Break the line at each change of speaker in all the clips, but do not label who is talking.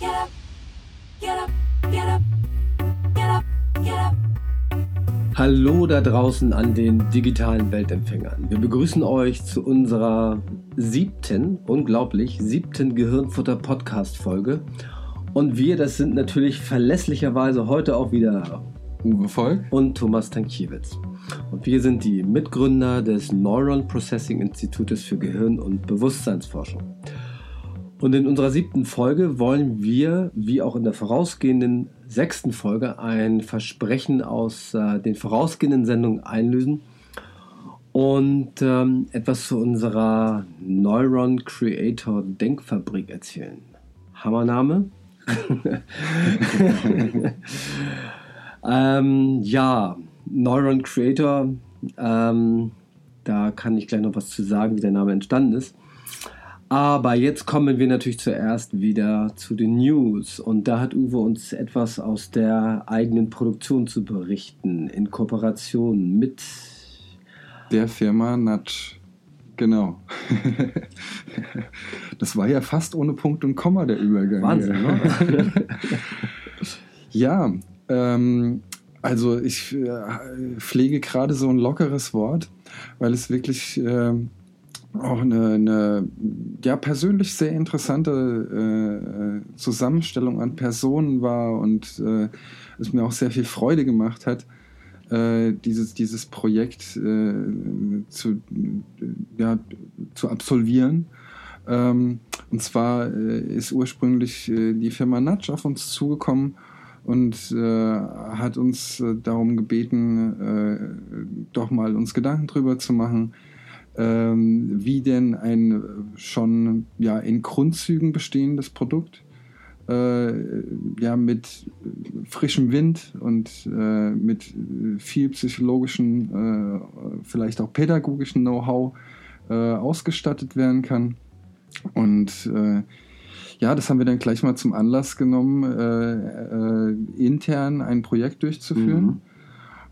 get up, get up, get up, get up, get up.
Hallo da draußen an den digitalen Weltempfängern. Wir begrüßen euch zu unserer siebten, unglaublich, siebten Gehirnfutter-Podcast-Folge. Und wir, das sind natürlich verlässlicherweise heute auch wieder
Uwe Volk.
und Thomas Tankiewicz. Und wir sind die Mitgründer des Neuron Processing Institutes für Gehirn- und Bewusstseinsforschung. Und in unserer siebten Folge wollen wir, wie auch in der vorausgehenden sechsten Folge, ein Versprechen aus äh, den vorausgehenden Sendungen einlösen und ähm, etwas zu unserer Neuron Creator Denkfabrik erzählen. Hammername? ähm, ja, Neuron Creator, ähm, da kann ich gleich noch was zu sagen, wie der Name entstanden ist. Aber jetzt kommen wir natürlich zuerst wieder zu den News. Und da hat Uwe uns etwas aus der eigenen Produktion zu berichten, in Kooperation mit.
Der Firma Natsch. Genau. das war ja fast ohne Punkt und Komma der Übergang.
Wahnsinn, ne?
Ja, ähm, also ich äh, pflege gerade so ein lockeres Wort, weil es wirklich ähm, auch eine, eine ja, persönlich sehr interessante äh, Zusammenstellung an Personen war und äh, es mir auch sehr viel Freude gemacht hat, äh, dieses, dieses Projekt äh, zu, äh, ja, zu absolvieren. Ähm, und zwar äh, ist ursprünglich äh, die Firma Natsch auf uns zugekommen und äh, hat uns äh, darum gebeten, äh, doch mal uns Gedanken drüber zu machen, ähm, wie denn ein schon ja, in Grundzügen bestehendes Produkt äh, ja, mit frischem Wind und äh, mit viel psychologischen, äh, vielleicht auch pädagogischen Know-how äh, ausgestattet werden kann. Und äh, ja, das haben wir dann gleich mal zum Anlass genommen, äh, intern ein Projekt durchzuführen.
Mhm.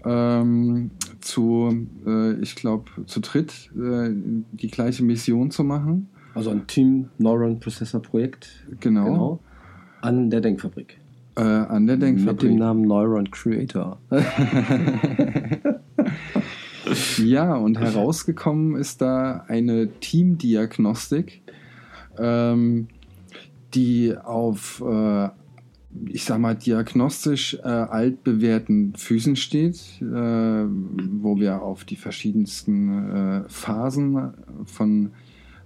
Ähm, zu, äh, ich glaube, zu dritt äh, die gleiche Mission zu machen.
Also ein Team Neuron Processor Projekt.
Genau.
An der Denkfabrik.
Äh, an der
Mit dem
Denkfabrik.
Namen Neuron Creator.
Ja, und herausgekommen ist da eine Teamdiagnostik, ähm, die auf, äh, ich sag mal, diagnostisch äh, altbewährten Füßen steht, äh, wo wir auf die verschiedensten äh, Phasen von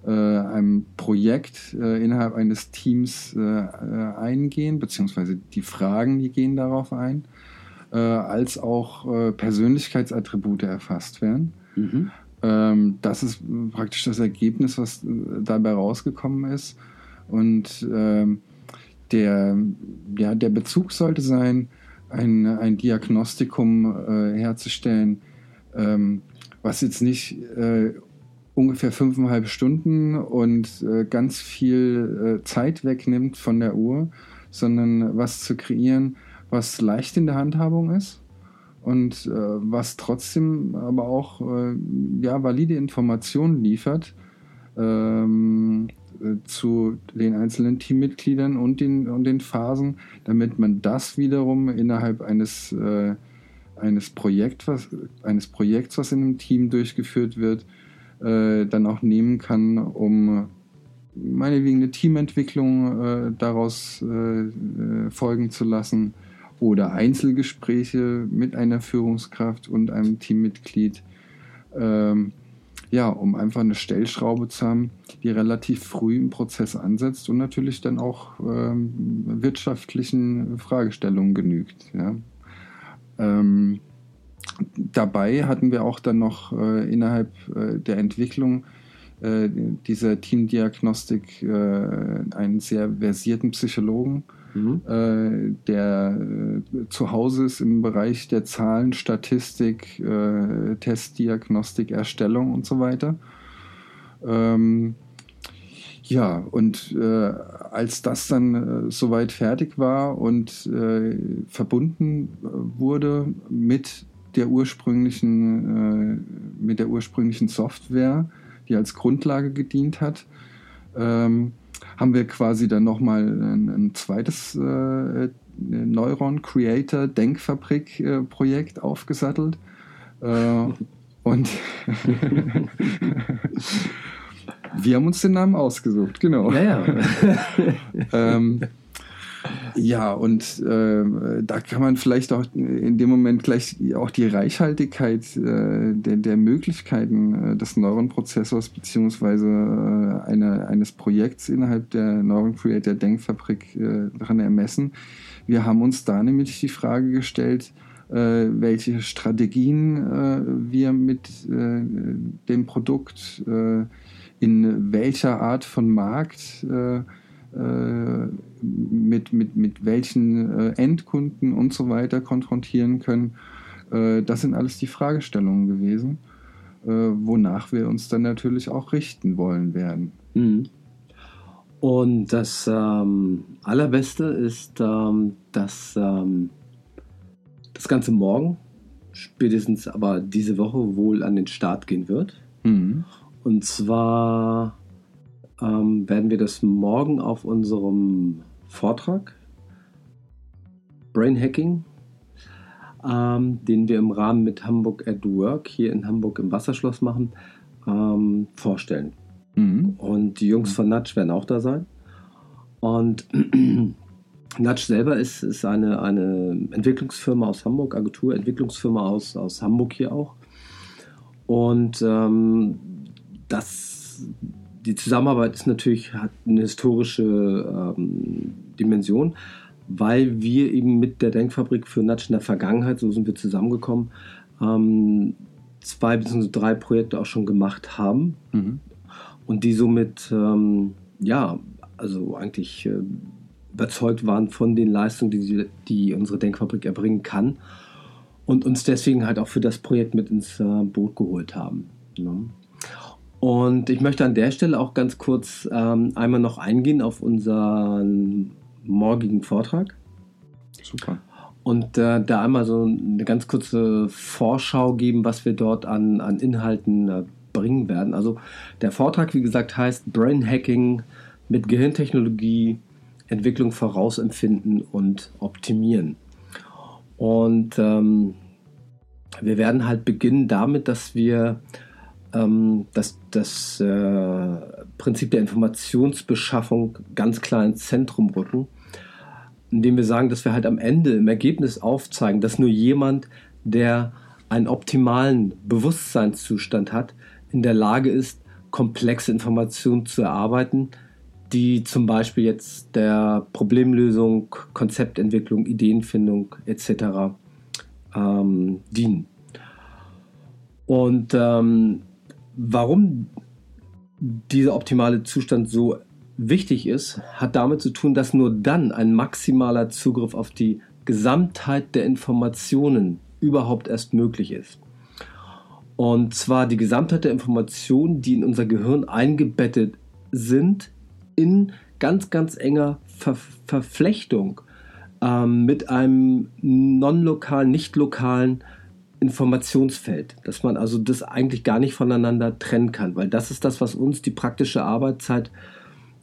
äh, einem Projekt äh, innerhalb eines Teams äh, eingehen, beziehungsweise die Fragen, die gehen darauf ein, als auch Persönlichkeitsattribute erfasst werden.
Mhm.
Ähm, das ist praktisch das Ergebnis, was dabei rausgekommen ist. Und ähm, der, ja, der Bezug sollte sein, ein, ein Diagnostikum äh, herzustellen, ähm, was jetzt nicht äh, ungefähr fünfeinhalb Stunden und äh, ganz viel äh, Zeit wegnimmt von der Uhr, sondern was zu kreieren, was leicht in der Handhabung ist und äh, was trotzdem aber auch äh, ja, valide Informationen liefert. Ähm, äh, zu den einzelnen Teammitgliedern und den, und den Phasen, damit man das wiederum innerhalb eines, äh, eines, Projekt, was, eines Projekts, was in einem Team durchgeführt wird, äh, dann auch nehmen kann, um meinetwegen eine Teamentwicklung äh, daraus äh, äh, folgen zu lassen oder Einzelgespräche mit einer Führungskraft und einem Teammitglied. Ähm, ja, um einfach eine Stellschraube zu haben, die relativ früh im Prozess ansetzt und natürlich dann auch ähm, wirtschaftlichen Fragestellungen genügt. Ja. Ähm, dabei hatten wir auch dann noch äh, innerhalb äh, der Entwicklung äh, dieser Teamdiagnostik äh, einen sehr versierten Psychologen,
Mhm.
äh, der äh, zu Hause ist im Bereich der Zahlen, Statistik, äh, Testdiagnostik, Erstellung und so weiter. Ähm, ja, und äh, als das dann äh, soweit fertig war und äh, verbunden äh, wurde mit der ursprünglichen, äh, mit der ursprünglichen Software, die als Grundlage gedient hat, ähm, haben wir quasi dann nochmal ein, ein zweites äh, Neuron Creator Denkfabrik äh, Projekt aufgesattelt. Äh, und wir haben uns den Namen ausgesucht, genau.
Ja, ja.
ähm, ja, und äh, da kann man vielleicht auch in dem Moment gleich auch die Reichhaltigkeit äh, der, der Möglichkeiten äh, des Neuronprozessors beziehungsweise äh, eine, eines Projekts innerhalb der Neuron Creator Denkfabrik äh, daran ermessen. Wir haben uns da nämlich die Frage gestellt, äh, welche Strategien äh, wir mit äh, dem Produkt äh, in welcher Art von Markt äh, mit, mit, mit welchen äh, Endkunden und so weiter konfrontieren können. Äh, das sind alles die Fragestellungen gewesen, wonach wir uns dann natürlich auch richten wollen werden.
Mhm. Und das ähm, Allerbeste ist, ähm, dass ähm, das Ganze morgen, spätestens aber diese Woche wohl an den Start gehen wird.
Mhm.
Und zwar ähm, werden wir das morgen auf unserem Vortrag Brain Hacking, ähm, den wir im Rahmen mit Hamburg at Work hier in Hamburg im Wasserschloss machen, ähm, vorstellen.
Mhm.
Und die Jungs von Nudge werden auch da sein. Und Nudge selber ist, ist eine, eine Entwicklungsfirma aus Hamburg, Agentur, Entwicklungsfirma aus, aus Hamburg hier auch. Und ähm, das die Zusammenarbeit ist natürlich, hat eine historische ähm, Dimension, weil wir eben mit der Denkfabrik für Natsch in der Vergangenheit, so sind wir zusammengekommen, ähm, zwei bzw. drei Projekte auch schon gemacht haben
Mhm.
und die somit, ähm, ja, also eigentlich äh, überzeugt waren von den Leistungen, die, sie- die unsere Denkfabrik erbringen kann und uns deswegen halt auch für das Projekt mit ins äh, Boot geholt haben. Ne? Und ich möchte an der Stelle auch ganz kurz ähm, einmal noch eingehen auf unseren morgigen Vortrag
Super.
und äh, da einmal so eine ganz kurze Vorschau geben, was wir dort an, an Inhalten äh, bringen werden. Also der Vortrag, wie gesagt, heißt Brain Hacking mit Gehirntechnologie, Entwicklung vorausempfinden und optimieren. Und ähm, wir werden halt beginnen damit, dass wir ähm, das, das äh, Prinzip der Informationsbeschaffung ganz klar ins Zentrum rücken indem wir sagen, dass wir halt am Ende im Ergebnis aufzeigen, dass nur jemand, der einen optimalen Bewusstseinszustand hat, in der Lage ist, komplexe Informationen zu erarbeiten, die zum Beispiel jetzt der Problemlösung, Konzeptentwicklung, Ideenfindung etc. Ähm, dienen. Und ähm, warum dieser optimale Zustand so wichtig ist, hat damit zu tun, dass nur dann ein maximaler Zugriff auf die Gesamtheit der Informationen überhaupt erst möglich ist. Und zwar die Gesamtheit der Informationen, die in unser Gehirn eingebettet sind, in ganz, ganz enger Ver Verflechtung ähm, mit einem non-lokalen, nicht lokalen Informationsfeld, dass man also das eigentlich gar nicht voneinander trennen kann, weil das ist das, was uns die praktische Arbeitszeit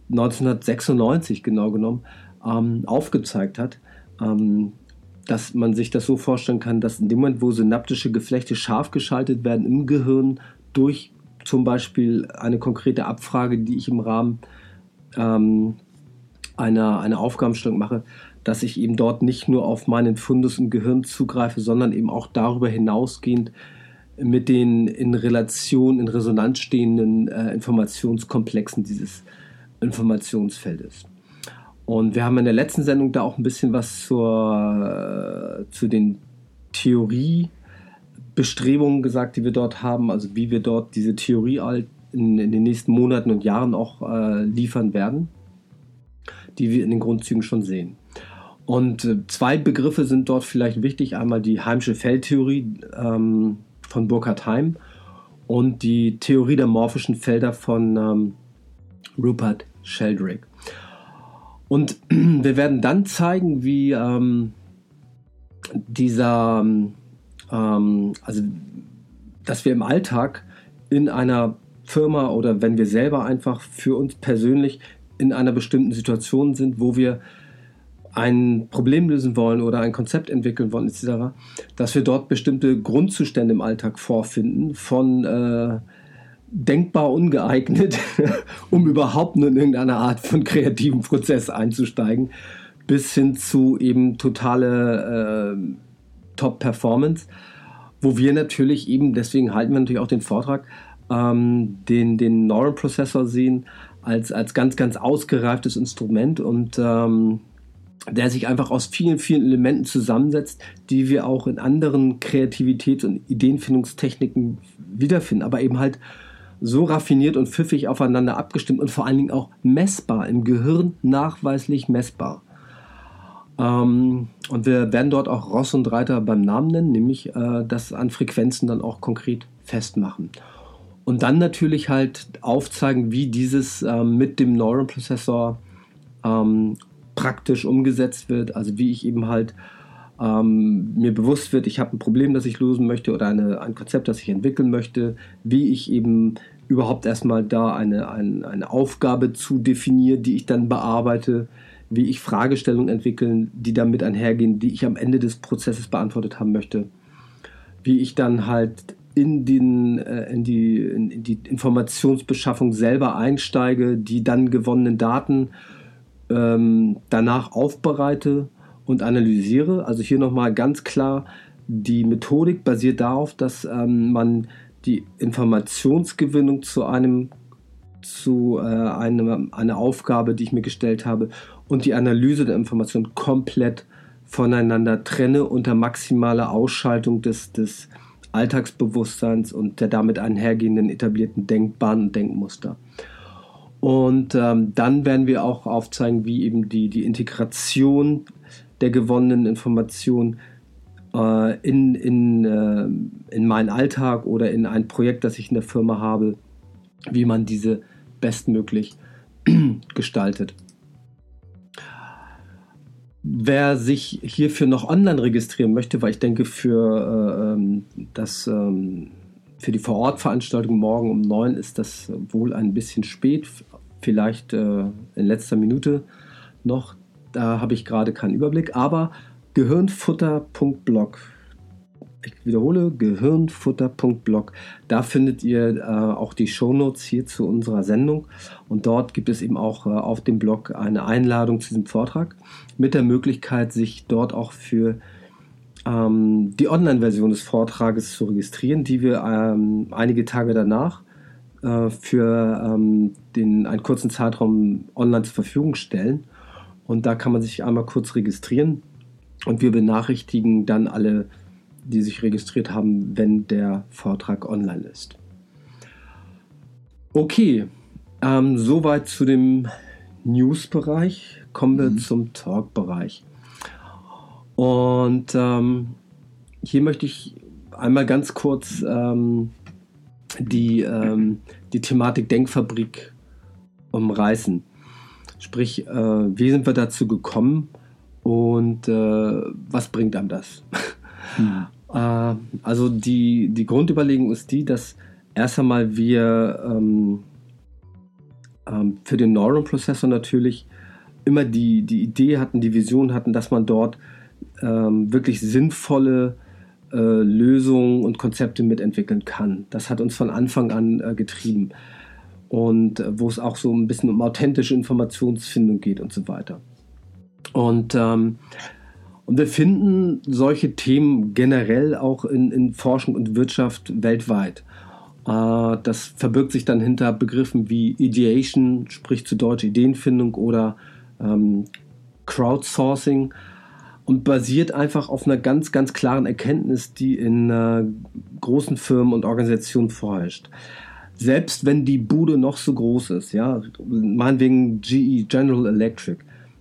1996 genau genommen ähm, aufgezeigt hat, ähm, dass man sich das so vorstellen kann, dass in dem Moment, wo synaptische Geflechte scharf geschaltet werden im Gehirn durch zum Beispiel eine konkrete Abfrage, die ich im Rahmen ähm, einer, einer Aufgabenstellung mache, dass ich eben dort nicht nur auf meinen Fundus im Gehirn zugreife, sondern eben auch darüber hinausgehend mit den in Relation, in Resonanz stehenden äh, Informationskomplexen dieses Informationsfeldes. Und wir haben in der letzten Sendung da auch ein bisschen was zur, äh, zu den Theoriebestrebungen gesagt, die wir dort haben, also wie wir dort diese Theorie in, in den nächsten Monaten und Jahren auch äh, liefern werden, die wir in den Grundzügen schon sehen. Und äh, zwei Begriffe sind dort vielleicht wichtig. Einmal die Heimsche Feldtheorie ähm, von Burkhard Heim und die Theorie der morphischen Felder von ähm, Rupert Sheldrake. Und wir werden dann zeigen, wie ähm, dieser, ähm, also dass wir im Alltag in einer Firma oder wenn wir selber einfach für uns persönlich in einer bestimmten Situation sind, wo wir ein Problem lösen wollen oder ein Konzept entwickeln wollen, etc., dass wir dort bestimmte Grundzustände im Alltag vorfinden, von äh, denkbar ungeeignet, um überhaupt nur in irgendeine Art von kreativen Prozess einzusteigen, bis hin zu eben totale äh, Top-Performance, wo wir natürlich eben, deswegen halten wir natürlich auch den Vortrag, ähm, den, den Neural Processor sehen als, als ganz, ganz ausgereiftes Instrument und ähm, der sich einfach aus vielen, vielen Elementen zusammensetzt, die wir auch in anderen Kreativitäts- und Ideenfindungstechniken wiederfinden, aber eben halt so raffiniert und pfiffig aufeinander abgestimmt und vor allen Dingen auch messbar, im Gehirn nachweislich messbar. Ähm, und wir werden dort auch Ross und Reiter beim Namen nennen, nämlich äh, das an Frequenzen dann auch konkret festmachen. Und dann natürlich halt aufzeigen, wie dieses ähm, mit dem Neural Processor ähm, praktisch umgesetzt wird. Also wie ich eben halt ähm, mir bewusst wird, ich habe ein Problem, das ich lösen möchte oder eine, ein Konzept, das ich entwickeln möchte, wie ich eben überhaupt erstmal da eine, eine, eine Aufgabe zu definiere, die ich dann bearbeite, wie ich Fragestellungen entwickeln, die damit einhergehen, die ich am Ende des Prozesses beantwortet haben möchte, wie ich dann halt in, den, äh, in, die, in die Informationsbeschaffung selber einsteige, die dann gewonnenen Daten ähm, danach aufbereite und analysiere. Also hier nochmal ganz klar, die Methodik basiert darauf, dass ähm, man die Informationsgewinnung zu einem zu äh, einem, einer Aufgabe, die ich mir gestellt habe, und die Analyse der Information komplett voneinander trenne unter maximaler Ausschaltung des, des Alltagsbewusstseins und der damit einhergehenden etablierten Denkbahnen und Denkmuster. Und ähm, dann werden wir auch aufzeigen, wie eben die, die Integration der gewonnenen Information äh, in, in, äh, in meinen Alltag oder in ein Projekt, das ich in der Firma habe, wie man diese bestmöglich gestaltet. Wer sich hierfür noch online registrieren möchte, weil ich denke, für, äh, ähm, das, ähm, für die Vorortveranstaltung morgen um 9 ist das wohl ein bisschen spät, vielleicht äh, in letzter Minute noch. Da habe ich gerade keinen Überblick, aber gehirnfutter.blog ich wiederhole, gehirnfutter.blog. Da findet ihr äh, auch die Shownotes hier zu unserer Sendung. Und dort gibt es eben auch äh, auf dem Blog eine Einladung zu diesem Vortrag mit der Möglichkeit, sich dort auch für ähm, die Online-Version des Vortrages zu registrieren, die wir ähm, einige Tage danach äh, für ähm, den, einen kurzen Zeitraum online zur Verfügung stellen. Und da kann man sich einmal kurz registrieren und wir benachrichtigen dann alle die sich registriert haben, wenn der Vortrag online ist. Okay, ähm, soweit zu dem News-Bereich. Kommen wir mhm. zum Talk-Bereich. Und ähm, hier möchte ich einmal ganz kurz ähm, die, ähm, die Thematik Denkfabrik umreißen. Sprich, äh, wie sind wir dazu gekommen und äh, was bringt einem das? Mhm. Äh, also die, die Grundüberlegung ist die, dass erst einmal wir ähm, ähm, für den Neuron Prozessor natürlich immer die, die Idee hatten, die Vision hatten, dass man dort ähm, wirklich sinnvolle äh, Lösungen und Konzepte mitentwickeln kann. Das hat uns von Anfang an äh, getrieben. Und äh, wo es auch so ein bisschen um authentische Informationsfindung geht und so weiter. Und ähm, und wir finden solche Themen generell auch in, in Forschung und Wirtschaft weltweit. Äh, das verbirgt sich dann hinter Begriffen wie Ideation, sprich zu Deutsch Ideenfindung oder ähm, Crowdsourcing und basiert einfach auf einer ganz, ganz klaren Erkenntnis, die in äh, großen Firmen und Organisationen vorherrscht. Selbst wenn die Bude noch so groß ist, ja, meinetwegen GE, General Electric,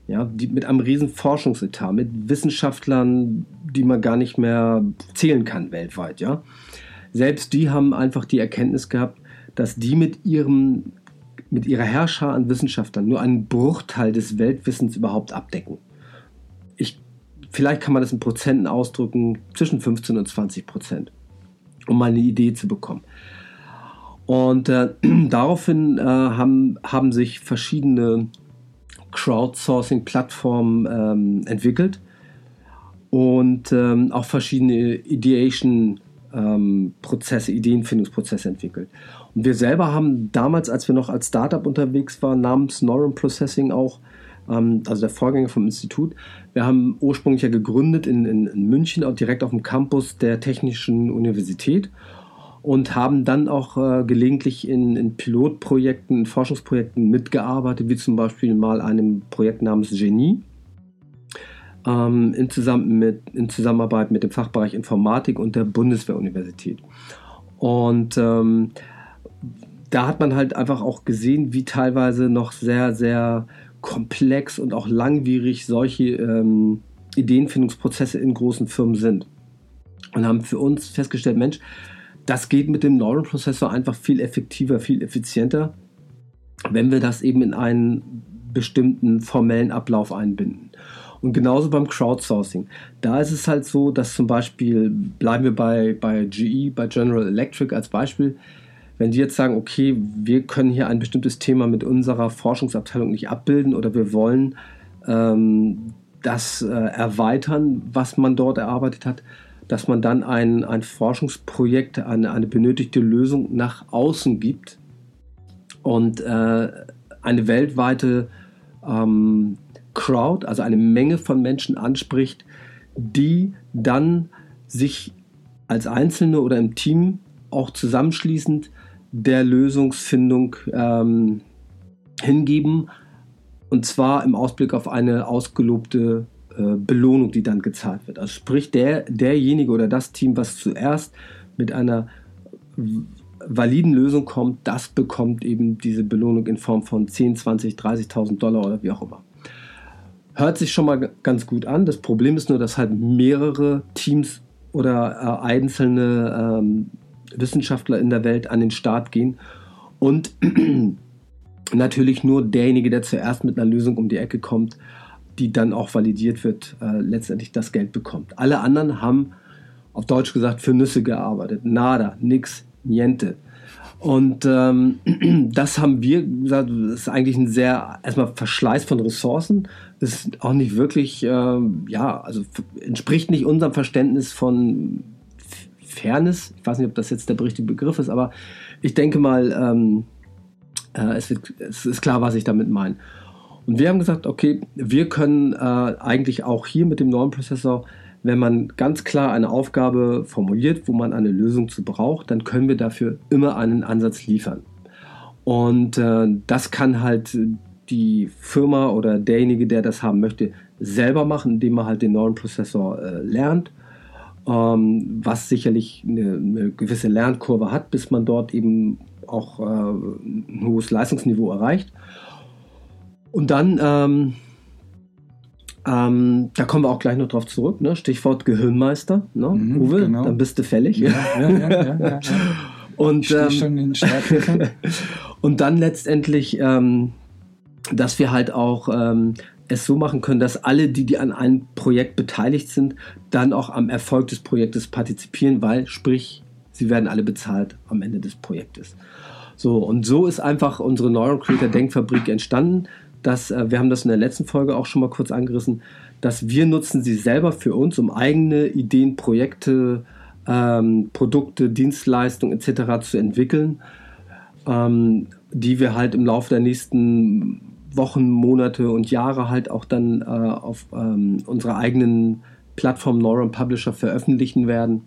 ja, die, mit einem riesen Forschungsetat, mit Wissenschaftlern, die man gar nicht mehr zählen kann weltweit, ja. Selbst die haben einfach die Erkenntnis gehabt, dass die mit ihrem mit ihrer Herrscher an Wissenschaftlern nur einen Bruchteil des Weltwissens überhaupt abdecken. Ich, vielleicht kann man das in Prozenten ausdrücken, zwischen 15 und 20 Prozent, um mal eine Idee zu bekommen. Und äh, daraufhin äh, haben, haben sich verschiedene Crowdsourcing-Plattform ähm, entwickelt und ähm, auch verschiedene Ideation-Prozesse, ähm, Ideenfindungsprozesse entwickelt. Und wir selber haben damals, als wir noch als Startup unterwegs waren, namens Neuron Processing auch, ähm, also der Vorgänger vom Institut, wir haben ursprünglich ja gegründet in, in, in München, auch direkt auf dem Campus der Technischen Universität und haben dann auch äh, gelegentlich in, in, Pilotprojekten, in Forschungsprojekten mitgearbeitet, wie zum Beispiel mal einem Projekt namens Genie ähm, in, zusammen mit, in Zusammenarbeit mit dem Fachbereich Informatik und der Bundeswehruniversität. Und ähm, da hat man halt einfach auch gesehen, wie teilweise noch sehr, sehr komplex und auch langwierig solche ähm, Ideenfindungsprozesse in großen Firmen sind. Und haben für uns festgestellt, Mensch, das geht mit dem Neuron-Prozessor einfach viel effektiver, viel effizienter, wenn wir das eben in einen bestimmten formellen Ablauf einbinden. Und genauso beim Crowdsourcing. Da ist es halt so, dass zum Beispiel, bleiben wir bei, bei GE, bei General Electric als Beispiel, wenn die jetzt sagen, okay, wir können hier ein bestimmtes Thema mit unserer Forschungsabteilung nicht abbilden oder wir wollen ähm, das äh, erweitern, was man dort erarbeitet hat, dass man dann ein, ein Forschungsprojekt, eine, eine benötigte Lösung nach außen gibt und äh, eine weltweite ähm, Crowd, also eine Menge von Menschen anspricht, die dann sich als Einzelne oder im Team auch zusammenschließend der Lösungsfindung ähm, hingeben. Und zwar im Ausblick auf eine ausgelobte äh, Belohnung, die dann gezahlt wird. Also sprich, der, derjenige oder das Team, was zuerst mit einer validen Lösung kommt, das bekommt eben diese Belohnung in Form von 10, 20, 30.000 Dollar oder wie auch immer. Hört sich schon mal ganz gut an. Das Problem ist nur, dass halt mehrere Teams oder äh, einzelne ähm, Wissenschaftler in der Welt an den Start gehen und natürlich nur derjenige, der zuerst mit einer Lösung um die Ecke kommt, die dann auch validiert wird, äh, letztendlich das Geld bekommt. Alle anderen haben auf Deutsch gesagt für Nüsse gearbeitet. Nada, nix, niente. Und ähm, das haben wir gesagt, das ist eigentlich ein sehr, erstmal Verschleiß von Ressourcen. Ist auch nicht wirklich, äh, ja, also entspricht nicht unserem Verständnis von Fairness. Ich weiß nicht, ob das jetzt der richtige Begriff ist, aber ich denke mal, ähm, äh, es, wird, es ist klar, was ich damit meine. Und wir haben gesagt, okay, wir können äh, eigentlich auch hier mit dem neuen Prozessor wenn man ganz klar eine Aufgabe formuliert, wo man eine Lösung zu braucht, dann können wir dafür immer einen Ansatz liefern. Und äh, das kann halt die Firma oder derjenige, der das haben möchte, selber machen, indem er halt den neuen Prozessor äh, lernt, ähm, was sicherlich eine, eine, gewisse Lernkurve hat, bis man dort eben auch äh, ein hohes Leistungsniveau erreicht. Und dann ähm, ähm, da kommen wir auch gleich noch drauf zurück. Ne? Stichwort Gehirnmeister. Ne? Mhm, Uwe, genau. dann bist du fällig. Ja, ja, ja, ja und, ähm, und dann letztendlich, ähm, dass wir halt auch ähm, es so machen können, dass alle, die, die an einem Projekt beteiligt sind, dann auch am Erfolg des Projektes partizipieren, weil, sprich, sie werden alle bezahlt am Ende des Projektes. So, und so ist einfach unsere Neuron Creator Denkfabrik entstanden dass äh, wir haben das in der letzten Folge auch schon mal kurz angerissen, dass wir nutzen sie selber für uns, um eigene Ideen, Projekte, ähm, Produkte, Dienstleistungen etc. zu entwickeln, ähm, die wir halt im Laufe der nächsten Wochen, Monate und Jahre halt auch dann äh, auf ähm, unserer eigenen Plattform Neuron Publisher veröffentlichen werden.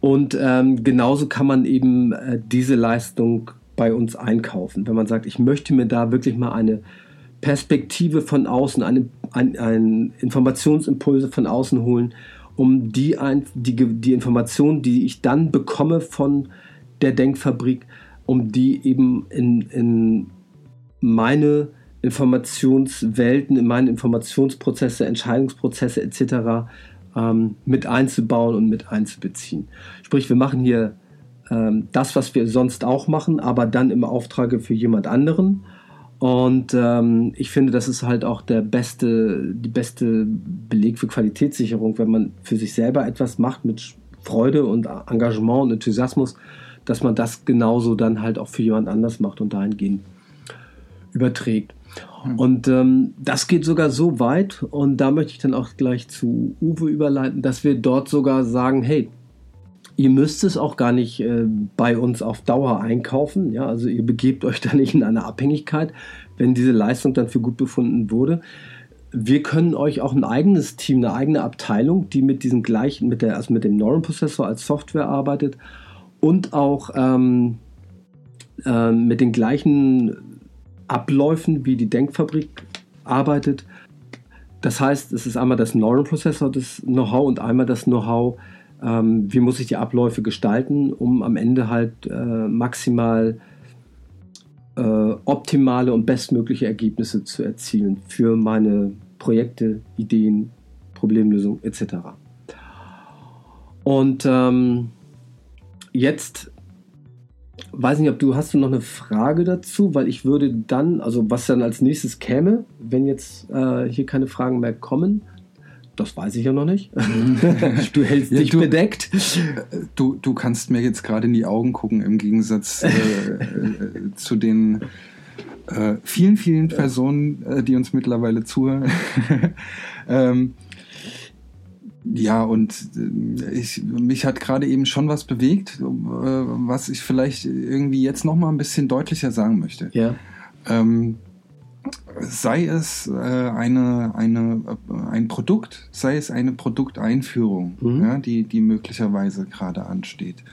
Und ähm, genauso kann man eben äh, diese Leistung bei uns einkaufen. Wenn man sagt, ich möchte mir da wirklich mal eine Perspektive von außen, eine, ein, ein Informationsimpulse von außen holen, um die, ein, die, die Informationen, die ich dann bekomme von der Denkfabrik, um die eben in, in meine Informationswelten, in meine Informationsprozesse, Entscheidungsprozesse etc. Ähm, mit einzubauen und mit einzubeziehen. Sprich, wir machen hier ähm, das, was wir sonst auch machen, aber dann im Auftrage für jemand anderen. Und ähm, ich finde, das ist halt auch der beste, die beste Beleg für Qualitätssicherung, wenn man für sich selber etwas macht mit Freude und Engagement und Enthusiasmus, dass man das genauso dann halt auch für jemand anders macht und dahingehend überträgt. Und ähm, das geht sogar so weit, und da möchte ich dann auch gleich zu Uwe überleiten, dass wir dort sogar sagen, hey, ihr müsst es auch gar nicht äh, bei uns auf Dauer einkaufen. Ja, also ihr begebt euch da nicht in eine Abhängigkeit, wenn diese Leistung dann für gut befunden wurde. Wir können euch auch ein eigenes Team, eine eigene Abteilung, die mit diesem gleichen, mit der, also mit dem Neuron-Prozessor als Software arbeitet und auch ähm, äh, mit den gleichen Abläufen, wie die Denkfabrik arbeitet. Das heißt, es ist einmal das Neuron-Prozessor, das Know-how und einmal das Know-how, ähm, wie muss ich die Abläufe gestalten, um am Ende halt äh, maximal äh, optimale und bestmögliche Ergebnisse zu erzielen für meine Projekte, Ideen, Problemlösung etc. Und ähm, jetzt weiß nicht, ob du hast du noch eine Frage dazu, weil ich würde dann, also was dann als nächstes käme, wenn jetzt äh, hier keine Fragen mehr kommen, das weiß ich ja noch nicht. du hältst
Ja,
dich
du-
bedeckt.
Du, du kannst mir jetzt gerade in die Augen gucken, im Gegensatz äh, äh, zu den äh, vielen, vielen Personen, äh, die uns mittlerweile zuhören. ähm, ja, und äh, ich, mich hat gerade eben schon was bewegt, äh, was ich vielleicht irgendwie jetzt noch mal ein bisschen deutlicher sagen möchte.
Ja.
Ähm, sei es äh, eine, eine, äh, ein Produkt, sei es eine Produkteinführung,
Mhm.
ja, die, die möglicherweise gerade ansteht.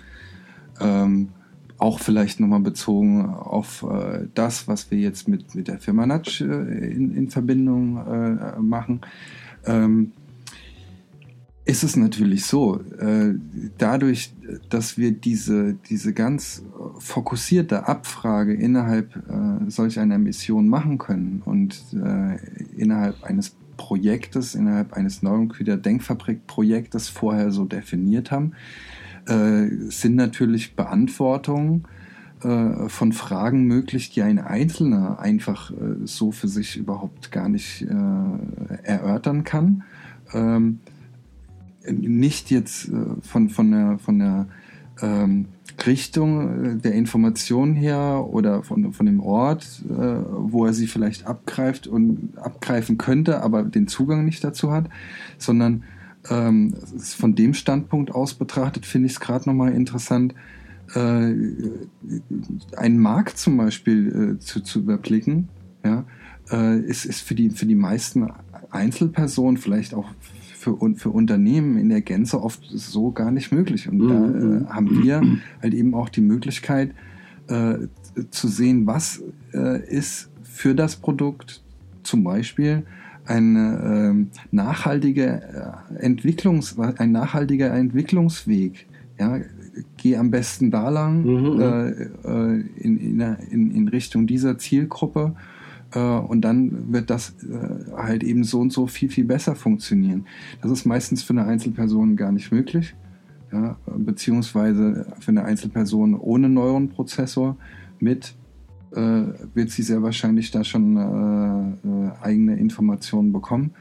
Ähm, auch vielleicht nochmal bezogen auf äh, das, was wir jetzt mit, mit der Firma Natsch äh, in, in Verbindung machen. Ähm, ist es natürlich so, äh, dadurch, dass wir diese, diese ganz fokussierte Abfrage innerhalb äh, solch einer Mission machen können und äh, innerhalb eines Projektes, innerhalb eines Neuronqueeder Denkfabrik-Projektes vorher so definiert haben, sind natürlich Beantwortungen von Fragen möglich, die ein Einzelner einfach so für sich überhaupt gar nicht erörtern kann. Ähm, nicht jetzt äh, von, von der, von der ähm, Richtung äh, der Information her oder von, von dem Ort, äh, wo er sie vielleicht abgreift und abgreifen könnte, aber den Zugang nicht dazu hat, sondern ähm, von dem Standpunkt aus betrachtet, finde ich es gerade nochmal interessant, äh, einen Markt zum Beispiel äh, zu, zu überblicken, ja, äh, ist, ist für, die, für die meisten Einzelpersonen, vielleicht auch für, für Unternehmen in der Gänze oft so gar nicht möglich. Und da
Mhm.
äh, haben wir halt eben auch die Möglichkeit äh, zu sehen, was äh, ist für das Produkt zum Beispiel eine ähm, nachhaltige äh, Entwicklungs, ein nachhaltiger Entwicklungsweg. Ja, geh am besten da lang
Mhm.
äh, äh, in, in, in, Richtung dieser Zielgruppe und dann wird das äh, halt eben so und so viel, viel besser funktionieren. Das ist meistens für eine Einzelperson gar nicht möglich, ja, beziehungsweise für eine Einzelperson ohne Neuronprozessor mit äh, wird sie sehr wahrscheinlich da schon äh, äh, eigene Informationen bekommen.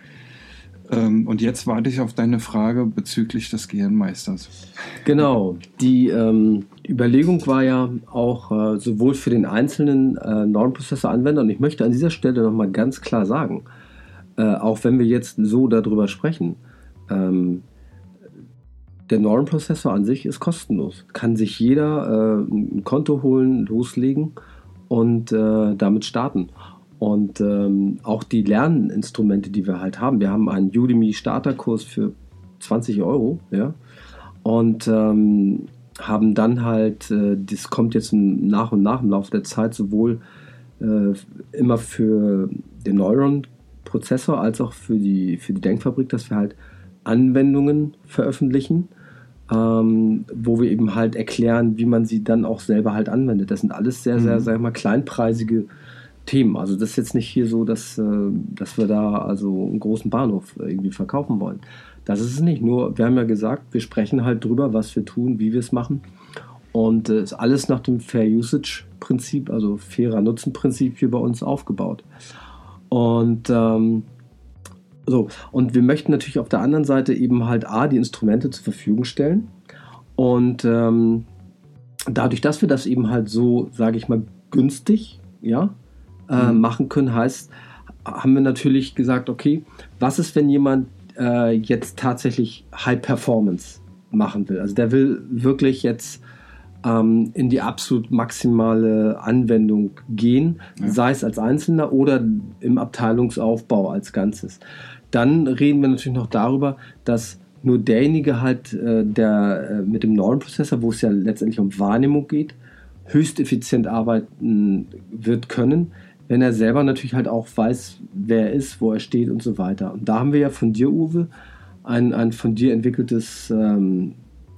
Ähm, und jetzt warte ich auf deine Frage bezüglich des Gehirnmeisters.
Genau. Die ähm, Überlegung war ja auch äh, sowohl für den einzelnen äh, Neuronprozessor-Anwender, und ich möchte an dieser Stelle nochmal ganz klar sagen, äh, auch wenn wir jetzt so darüber sprechen, ähm, der Neuronprozessor an sich ist kostenlos. Kann sich jeder äh, ein Konto holen, loslegen und äh, damit starten. Und ähm, auch die Lerninstrumente, die wir halt haben. Wir haben einen Udemy Starterkurs für 20 Euro, ja. Und ähm, haben dann halt, äh, das kommt jetzt nach und nach im Laufe der Zeit sowohl äh, immer für den Neuron-Prozessor als auch für die, für die Denkfabrik, dass wir halt Anwendungen veröffentlichen, ähm, wo wir eben halt erklären, wie man sie dann auch selber halt anwendet. Das sind alles sehr, sehr,
Mhm.
sag ich mal, kleinpreisige Themen. Also das ist jetzt nicht hier so, dass, äh, dass wir da also einen großen Bahnhof irgendwie verkaufen wollen. Das ist es nicht. Nur, wir haben ja gesagt, wir sprechen halt drüber, was wir tun, wie wir es machen. Und äh, ist alles nach dem Fair Usage Prinzip, also fairer Nutzen-Prinzip hier bei uns aufgebaut. Und ähm, so, und wir möchten natürlich auf der anderen Seite eben halt A, die Instrumente zur Verfügung stellen. Und ähm, dadurch, dass wir das eben halt so, sage ich mal, günstig, ja, äh, machen können. Heißt, haben wir natürlich gesagt, okay, was ist, wenn jemand äh, jetzt tatsächlich High Performance machen will? Also der will wirklich jetzt ähm, in die absolut maximale Anwendung gehen,
Ja.
sei es als Einzelner oder im Abteilungsaufbau als Ganzes. Dann reden wir natürlich noch darüber, dass nur derjenige halt, äh, der äh, mit dem Neuronprozessor, wo es ja letztendlich um Wahrnehmung geht, höchst effizient arbeiten wird können, wenn er selber natürlich halt auch weiß, wer er ist, wo er steht und so weiter. Und da haben wir ja von dir, Uwe, ein, ein von dir entwickeltes ähm,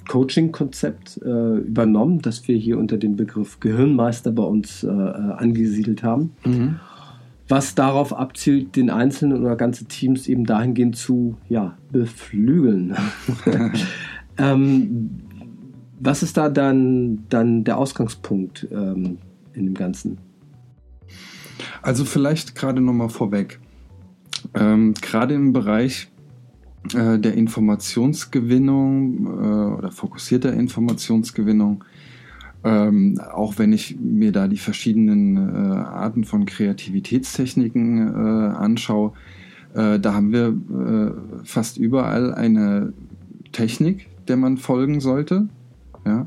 Coaching-Konzept äh, übernommen, das wir hier unter dem Begriff Gehirnmeister bei uns äh, äh, angesiedelt haben, was darauf abzielt, den Einzelnen oder ganze Teams eben dahingehend zu ja, beflügeln. ähm, was ist da dann, dann der Ausgangspunkt ähm, in dem Ganzen?
Also vielleicht gerade nochmal vorweg. Ähm, gerade im Bereich äh, der Informationsgewinnung äh, oder fokussierter Informationsgewinnung, ähm, auch wenn ich mir da die verschiedenen äh, Arten von Kreativitätstechniken äh, anschaue, äh, da haben wir äh, fast überall eine Technik, der man folgen sollte. Ja?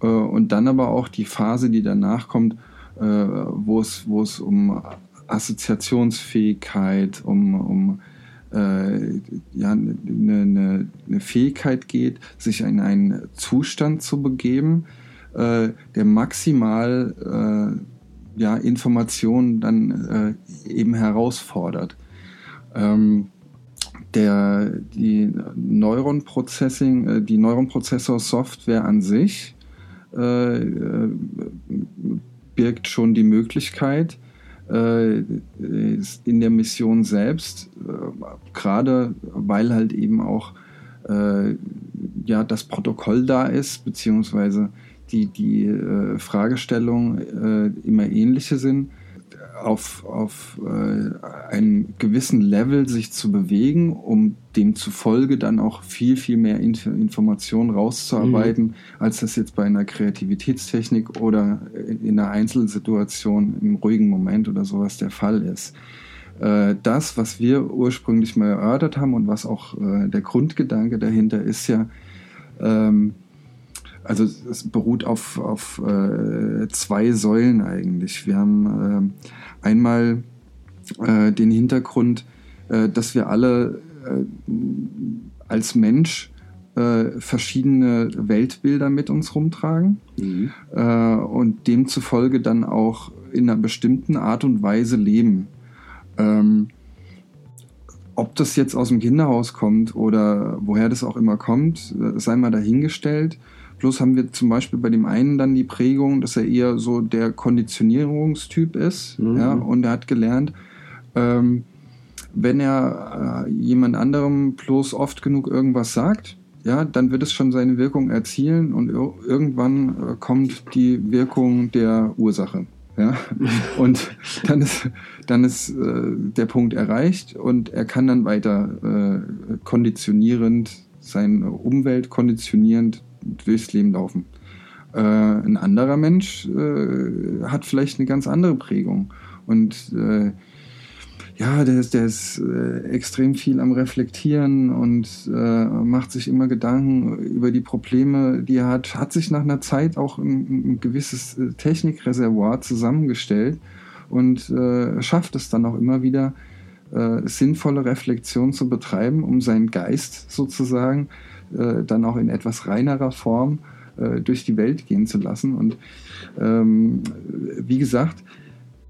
Und dann aber auch die Phase, die danach kommt, äh, wo es, wo es um Assoziationsfähigkeit, um, um äh, ja, eine, eine, eine Fähigkeit geht, sich in einen Zustand zu begeben, äh, der maximal äh, ja, Informationen dann äh, eben herausfordert. Ähm, der, die Neuron äh, die Neuronprozessor Software an sich äh, äh, birgt schon die Möglichkeit, äh, in der Mission selbst, äh, gerade weil halt eben auch äh, ja, das Protokoll da ist, beziehungsweise die, die Fragestellungen immer ähnliche sind, auf, auf äh, einem gewissen Level sich zu bewegen, um demzufolge dann auch viel, viel mehr Inf Informationen rauszuarbeiten, als das jetzt bei einer Kreativitätstechnik oder in einer Einzelsituation im ruhigen Moment oder sowas der Fall ist. Äh, das, was wir ursprünglich mal erörtert haben und was auch äh, der Grundgedanke dahinter ist ja, ähm, also es beruht auf, auf äh, zwei Säulen eigentlich. Wir haben äh, einmal äh, den Hintergrund, äh, dass wir alle äh, als Mensch äh, verschiedene Weltbilder mit uns rumtragen äh, und demzufolge dann auch in einer bestimmten Art und Weise leben. Ähm, ob das jetzt aus dem Kinderhaus kommt oder woher das auch immer kommt, sei mal dahingestellt. Bloß haben wir zum Beispiel bei dem einen dann die Prägung, dass er eher so der Konditionierungstyp ist.
Mhm.
Ja, und er hat gelernt, ähm, wenn er äh, jemand anderem bloß oft genug irgendwas sagt, ja, dann wird es schon seine Wirkung erzielen und ir irgendwann äh, kommt die Wirkung der Ursache. Ja? Und dann ist, dann ist äh, der Punkt erreicht und er kann dann weiter äh, konditionierend, seine Umwelt konditionierend durchs Leben laufen. Äh, ein anderer Mensch äh, hat vielleicht eine ganz andere Prägung und äh, ja, der ist, der ist äh, extrem viel am Reflektieren und äh, macht sich immer Gedanken über die Probleme, die er hat. Hat sich nach einer Zeit auch ein, ein gewisses äh, Technikreservoir zusammengestellt und schafft es dann auch immer wieder, sinnvolle Reflexion zu betreiben, um seinen Geist sozusagen äh, dann auch in etwas reinerer Form äh, durch die Welt gehen zu lassen. Und ähm, wie gesagt,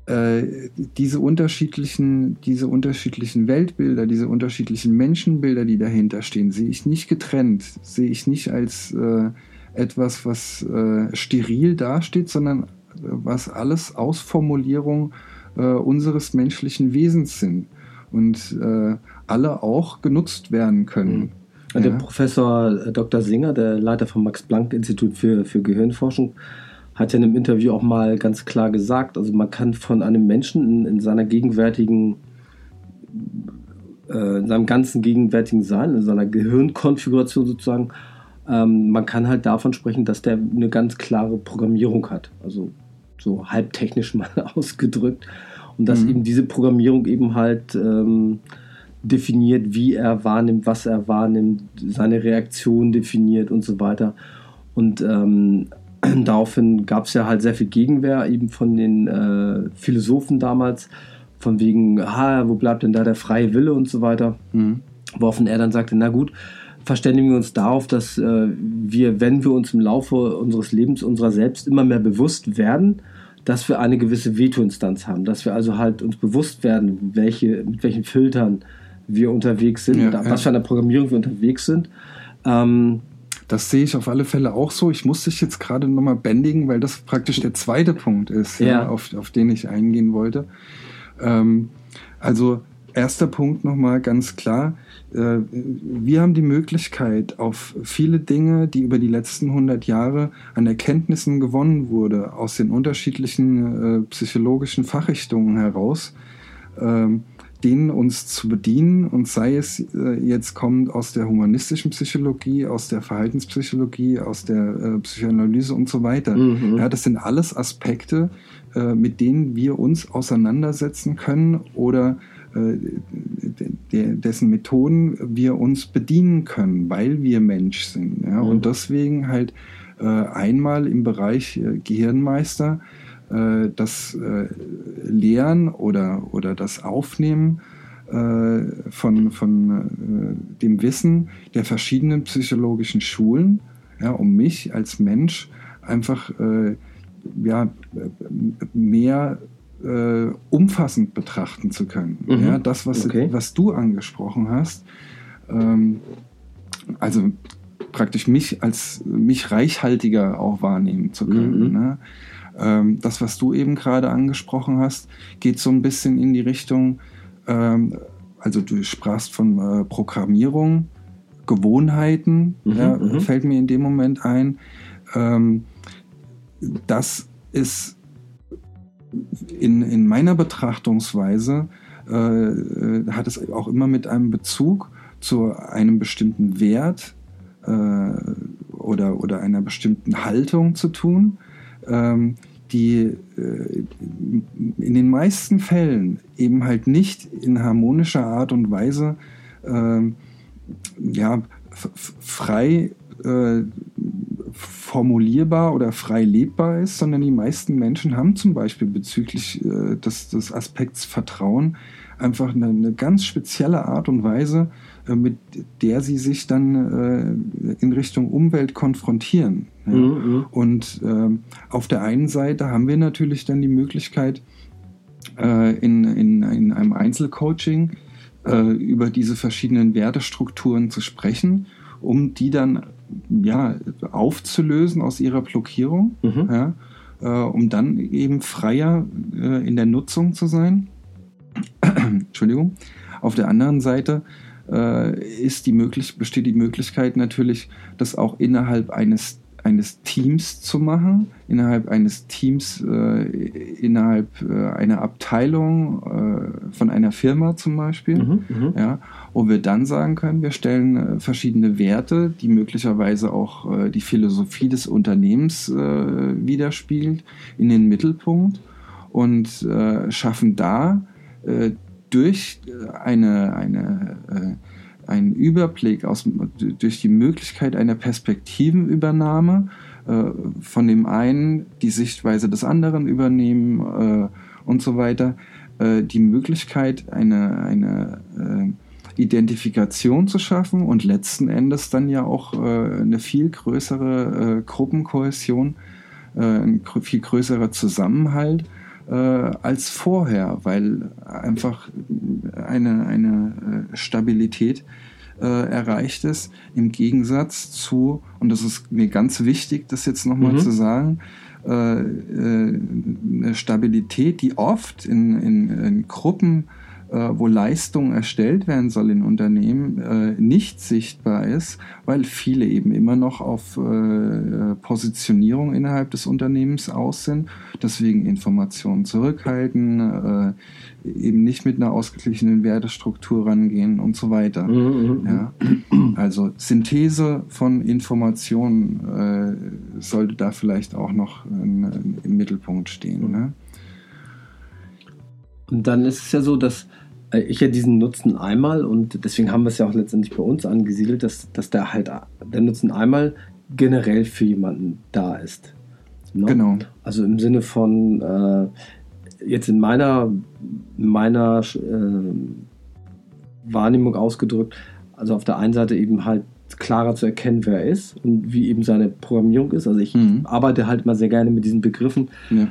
äh, diese unterschiedlichen, diese unterschiedlichen Weltbilder, diese unterschiedlichen Menschenbilder, die dahinter stehen, sehe ich nicht getrennt, sehe ich nicht als äh, etwas, was äh, steril dasteht, sondern äh, was alles Ausformulierung äh, unseres menschlichen Wesens sind und äh, alle auch genutzt werden können.
Der
Ja.
Professor äh, Dr. Singer, der Leiter vom Max-Planck-Institut für, für Gehirnforschung, hat ja in einem Interview auch mal ganz klar gesagt, also man kann von einem Menschen in, in seiner gegenwärtigen, äh, in seinem ganzen gegenwärtigen Sein, in seiner Gehirnkonfiguration sozusagen, ähm, man kann halt davon sprechen, dass der eine ganz klare Programmierung hat. Also so halb technisch mal ausgedrückt. Und dass
Mhm.
eben diese Programmierung eben halt ähm, definiert, wie er wahrnimmt, was er wahrnimmt, seine Reaktion definiert und so weiter. Und ähm, daraufhin gab es ja halt sehr viel Gegenwehr eben von den äh, Philosophen damals, von wegen, ah, wo bleibt denn da der freie Wille und so weiter.
Mhm.
Woraufhin er dann sagte, na gut, verständigen wir uns darauf, dass äh, wir, wenn wir uns im Laufe unseres Lebens unserer selbst immer mehr bewusst werden, dass wir eine gewisse Vetoinstanz haben, dass wir also halt uns bewusst werden, welche, mit welchen Filtern wir unterwegs sind,
Ja, ja.
was für eine Programmierung wir unterwegs sind. Ähm,
Das sehe ich auf alle Fälle auch so. Ich muss dich jetzt gerade nochmal bändigen, weil das praktisch der zweite Punkt ist. Ja. auf, auf den ich eingehen wollte. Ähm, also erster Punkt nochmal ganz klar. Äh, wir haben die Möglichkeit, auf viele Dinge, die über die letzten 100 Jahre an Erkenntnissen gewonnen wurde, aus den unterschiedlichen äh, psychologischen Fachrichtungen heraus, ähm, denen uns zu bedienen und sei es äh, jetzt kommt aus der humanistischen Psychologie, aus der Verhaltenspsychologie, aus der äh, Psychoanalyse und so weiter.
Mhm.
Ja, das sind alles Aspekte, äh, mit denen wir uns auseinandersetzen können oder äh, de dessen Methoden wir uns bedienen können, weil wir Mensch sind. Ja?
Mhm.
Und deswegen halt äh, einmal im Bereich äh, Gehirnmeister äh, das äh, Lehren oder, oder das Aufnehmen äh, von, von äh, dem Wissen der verschiedenen psychologischen Schulen, ja, um mich als Mensch einfach äh, ja, mehr äh, umfassend betrachten zu können.
Mhm.
Ja, das, was,
Okay.
was du angesprochen hast, ähm, also praktisch mich als mich reichhaltiger auch wahrnehmen zu können.
Mhm.
Ne? Ähm, das, was du eben gerade angesprochen hast, geht so ein bisschen in die Richtung, ähm, also du sprachst von äh, Programmierung, Gewohnheiten,
Mhm,
ja,
mhm.
fällt mir in dem Moment ein. Ähm, das ist in, in meiner Betrachtungsweise äh, äh, hat es auch immer mit einem Bezug zu einem bestimmten Wert äh, oder, oder einer bestimmten Haltung zu tun, ähm, die äh, in den meisten Fällen eben halt nicht in harmonischer Art und Weise ähm, ja, frei äh, formulierbar oder frei lebbar ist, sondern die meisten Menschen haben zum Beispiel bezüglich äh, des, des Aspekts Vertrauen einfach eine, eine ganz spezielle Art und Weise, äh, mit der sie sich dann äh, in Richtung Umwelt konfrontieren. Ja.
Mhm.
Und ähm, auf der einen Seite haben wir natürlich dann die Möglichkeit, äh, in, in, in einem Einzelcoaching äh, über diese verschiedenen Wertestrukturen zu sprechen, um die dann ja, aufzulösen aus ihrer Blockierung,
Mhm.
ja, äh, um dann eben freier äh, in der Nutzung zu sein. Entschuldigung. Auf der anderen Seite äh, ist die möglich besteht die Möglichkeit natürlich, das auch innerhalb eines eines Teams zu machen, innerhalb eines Teams, äh, innerhalb äh, einer Abteilung äh, von einer Firma zum Beispiel,
Mhm. Mhm.
ja, wo wir dann sagen können, wir stellen äh, verschiedene Werte, die möglicherweise auch äh, die Philosophie des Unternehmens äh, widerspiegelt, in den Mittelpunkt und schaffen da durch eine, eine, einen Überblick aus, durch die Möglichkeit einer Perspektivenübernahme äh, von dem einen die Sichtweise des anderen übernehmen äh, und so weiter, äh, die Möglichkeit, eine, eine äh, Identifikation zu schaffen und letzten Endes dann ja auch äh, eine viel größere äh, Gruppenkohäsion, ein viel größerer Zusammenhalt äh, als vorher, weil einfach eine, eine äh, Stabilität äh, erreicht ist, im Gegensatz zu, und das ist mir ganz wichtig, das jetzt nochmal
Mhm.
zu sagen, äh, äh, eine Stabilität, die oft in, in, in Gruppen, wo Leistung erstellt werden soll in Unternehmen, äh, nicht sichtbar ist, weil viele eben immer noch auf äh, Positionierung innerhalb des Unternehmens aus sind, deswegen Informationen zurückhalten, äh, eben nicht mit einer ausgeglichenen Wertestruktur rangehen und so weiter.
Mhm. Mhm.
Ja, also Synthese von Informationen äh, sollte da vielleicht auch noch äh, im Mittelpunkt stehen. Ne?
Und dann ist es ja so, dass äh, ich ja diesen Nutzen einmal und deswegen haben wir es ja auch letztendlich bei uns angesiedelt, dass, dass der halt der Nutzen einmal generell für jemanden da ist. Ne?
Genau.
Also im Sinne von äh, jetzt in meiner, meiner äh, Wahrnehmung ausgedrückt, also auf der einen Seite eben halt klarer zu erkennen, wer er ist und wie eben seine Programmierung ist. Also ich
Mhm.
arbeite halt mal sehr gerne mit diesen Begriffen,
Ja.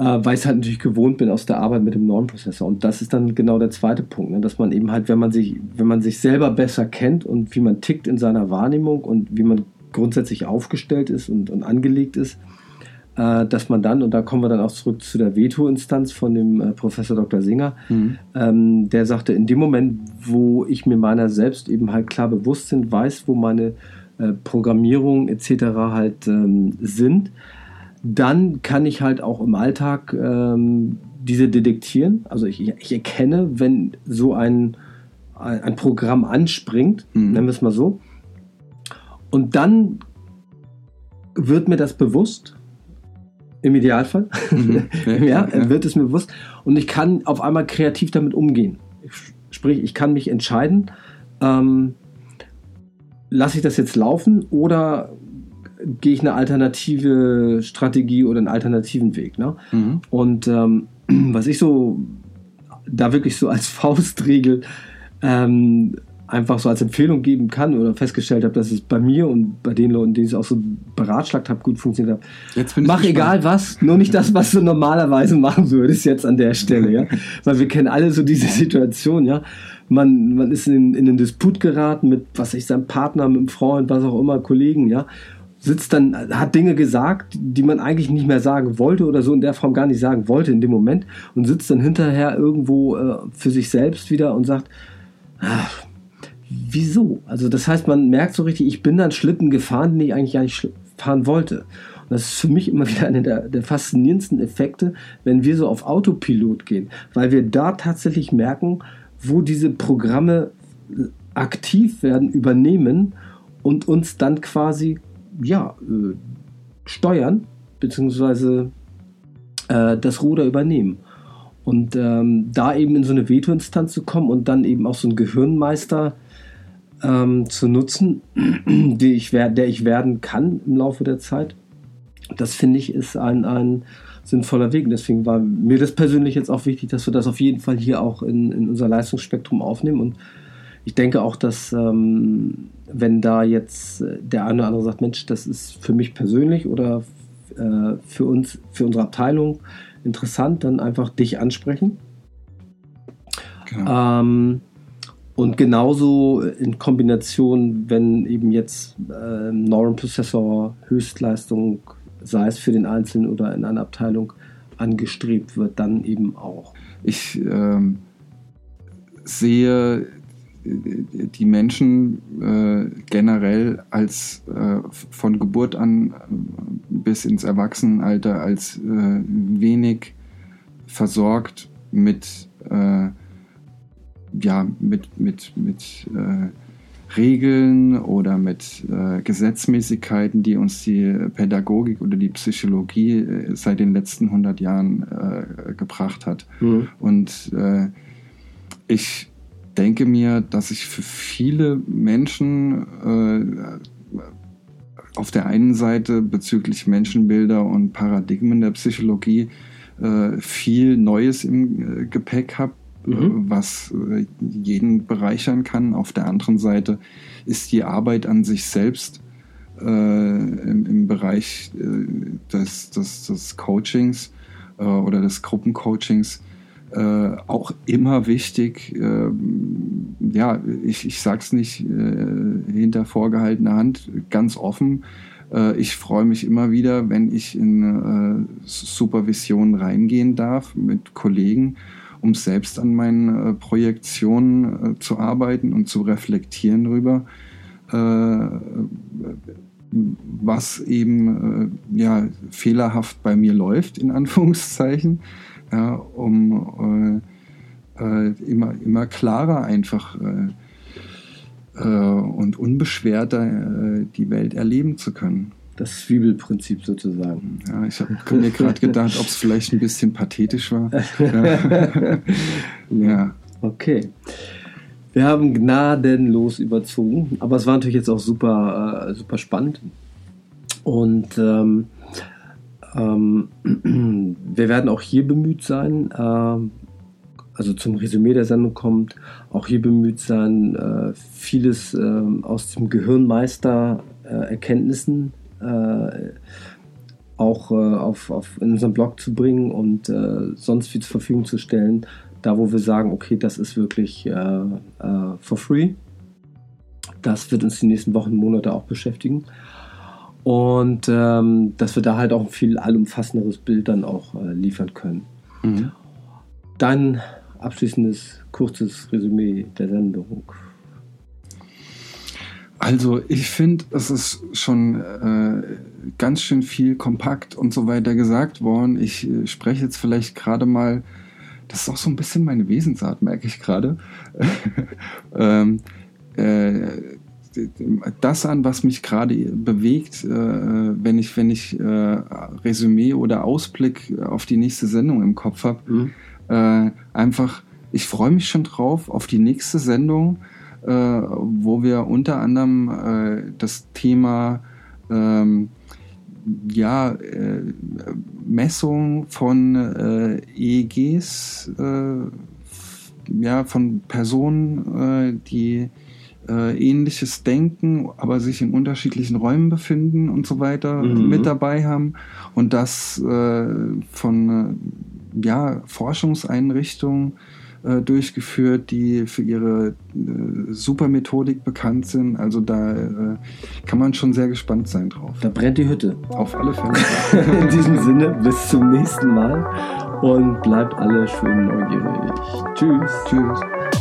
Äh, weil ich es halt natürlich gewohnt bin aus der Arbeit mit dem Normprozessor. Und das ist dann genau der zweite Punkt, ne? dass man eben halt, wenn man sich, wenn man sich selber besser kennt und wie man tickt in seiner Wahrnehmung und wie man grundsätzlich aufgestellt ist und, und angelegt ist, äh, dass man dann, und da kommen wir dann auch zurück zu der Veto-Instanz von dem äh, Professor Dr. Singer,
Mhm.
ähm, der sagte, in dem Moment, wo ich mir meiner selbst eben halt klar bewusst sind, weiß, wo meine äh, Programmierung etc. halt ähm, sind, dann kann ich halt auch im Alltag ähm, diese detektieren. Also ich, ich erkenne, wenn so ein, ein ein Programm anspringt,
Mhm.
nennen wir es mal so, und dann wird mir das bewusst, im Idealfall,
Mhm.
ja, wird es mir bewusst und ich kann auf einmal kreativ damit umgehen. Sprich, ich kann mich entscheiden, ähm, lasse ich das jetzt laufen oder gehe ich eine alternative Strategie oder einen alternativen Weg. Ne?
Mhm.
Und ähm, was ich so da wirklich so als Faustregel ähm, einfach so als Empfehlung geben kann oder festgestellt habe, dass es bei mir und bei den Leuten, die es auch so beratschlagt habe, gut funktioniert hat.
Ich
Mach egal was, nur nicht das, was du normalerweise machen würdest jetzt an der Stelle, ja. Weil wir kennen alle so diese Situation, ja. Man, man ist in, in einen Disput geraten mit, was ich, seinem Partner, mit einem Freund, was auch immer, Kollegen, ja. Sitzt dann, hat Dinge gesagt, die man eigentlich nicht mehr sagen wollte oder so in der Form gar nicht sagen wollte in dem Moment und sitzt dann hinterher irgendwo äh, für sich selbst wieder und sagt, ach, wieso? Also das heißt, man merkt so richtig, ich bin dann Schlitten gefahren, den ich eigentlich gar nicht fahren wollte. Und das ist für mich immer wieder einer der, der faszinierendsten Effekte, wenn wir so auf Autopilot gehen, weil wir da tatsächlich merken, wo diese Programme aktiv werden, übernehmen und uns dann quasi ja äh, steuern beziehungsweise äh, das Ruder übernehmen. Und ähm, da eben in so eine Veto-Instanz zu kommen und dann eben auch so einen Gehirnmeister ähm, zu nutzen, ich der ich werden kann im Laufe der Zeit, das finde ich ist ein, ein sinnvoller Weg. Und deswegen war mir das persönlich jetzt auch wichtig, dass wir das auf jeden Fall hier auch in, in unser Leistungsspektrum aufnehmen. Und ich denke auch, dass ähm, wenn da jetzt äh, der eine oder andere sagt, Mensch, das ist für mich persönlich oder äh, für uns, für unsere Abteilung interessant, dann einfach dich ansprechen.
Genau.
Ähm, und genauso in Kombination, wenn eben jetzt äh, Neuron-Prozessor Höchstleistung, sei es für den Einzelnen oder in einer Abteilung, angestrebt wird, dann eben auch.
Ich ähm, sehe die Menschen äh, generell als äh, von Geburt an bis ins Erwachsenenalter als äh, wenig versorgt mit äh, ja mit mit mit äh, Regeln oder mit äh, Gesetzmäßigkeiten, die uns die Pädagogik oder die Psychologie seit den letzten 100 Jahren gebracht hat. Und äh, ich denke mir, dass ich für viele Menschen äh, auf der einen Seite bezüglich Menschenbilder und Paradigmen der Psychologie äh, viel Neues im äh, Gepäck habe,
Mhm.
äh, was äh, jeden bereichern kann. Auf der anderen Seite ist die Arbeit an sich selbst äh, im, im Bereich des, des, des Coachings oder des Gruppencoachings äh, auch immer wichtig. Äh, ja, ich, ich sag's nicht äh, hinter vorgehaltener Hand, ganz offen. Äh, ich freue mich immer wieder, wenn ich in äh, Supervision reingehen darf mit Kollegen, um selbst an meinen äh, Projektionen zu arbeiten und zu reflektieren darüber, was eben ja, fehlerhaft bei mir läuft, in Anführungszeichen, ja, um äh, äh, immer, immer klarer einfach äh, äh, und unbeschwerter äh, die Welt erleben zu können.
Das Zwiebelprinzip sozusagen.
Ja, ich habe mir gerade gedacht, ob es vielleicht ein bisschen pathetisch war. Ja.
Okay. Wir haben gnadenlos überzogen, aber es war natürlich jetzt auch super, super spannend. Und ähm, ähm, wir werden auch hier bemüht sein, äh, also zum Resümee der Sendung kommt, auch hier bemüht sein, äh, vieles äh, aus dem Gehirnmeister äh, Erkenntnissen äh, auch äh, auf, auf in unseren Blog zu bringen und äh, sonst viel zur Verfügung zu stellen, da wo wir sagen, okay, das ist wirklich for free. Das wird uns die nächsten Wochen, Monate auch beschäftigen. Und ähm, dass wir da halt auch ein viel allumfassenderes Bild dann auch liefern können. Mhm. Dann abschließendes kurzes Resümee der Sendung.
Also ich finde, es ist schon äh, ganz schön viel kompakt und so weiter gesagt worden. Ich äh, spreche jetzt vielleicht gerade mal, das ist auch so ein bisschen meine Wesensart, merke ich gerade. ähm, äh, das an, was mich gerade bewegt, äh, wenn ich, wenn ich äh, Resümee oder Ausblick auf die nächste Sendung im Kopf habe. Mhm äh, einfach, ich freue mich schon drauf auf die nächste Sendung, wo wir unter anderem das Thema ähm, ja, Messung von EEGs, ja, von Personen, die ähnliches denken, aber sich in unterschiedlichen Räumen befinden und so weiter mhm. mit dabei haben und das von ja, Forschungseinrichtungen äh, durchgeführt, die für ihre äh, Supermethodik bekannt sind. Also da äh, kann man schon sehr gespannt sein drauf.
Da brennt die Hütte.
Auf alle Fälle.
In diesem Sinne, bis zum nächsten Mal und bleibt alle schön neugierig. Tschüss.
Tschüss.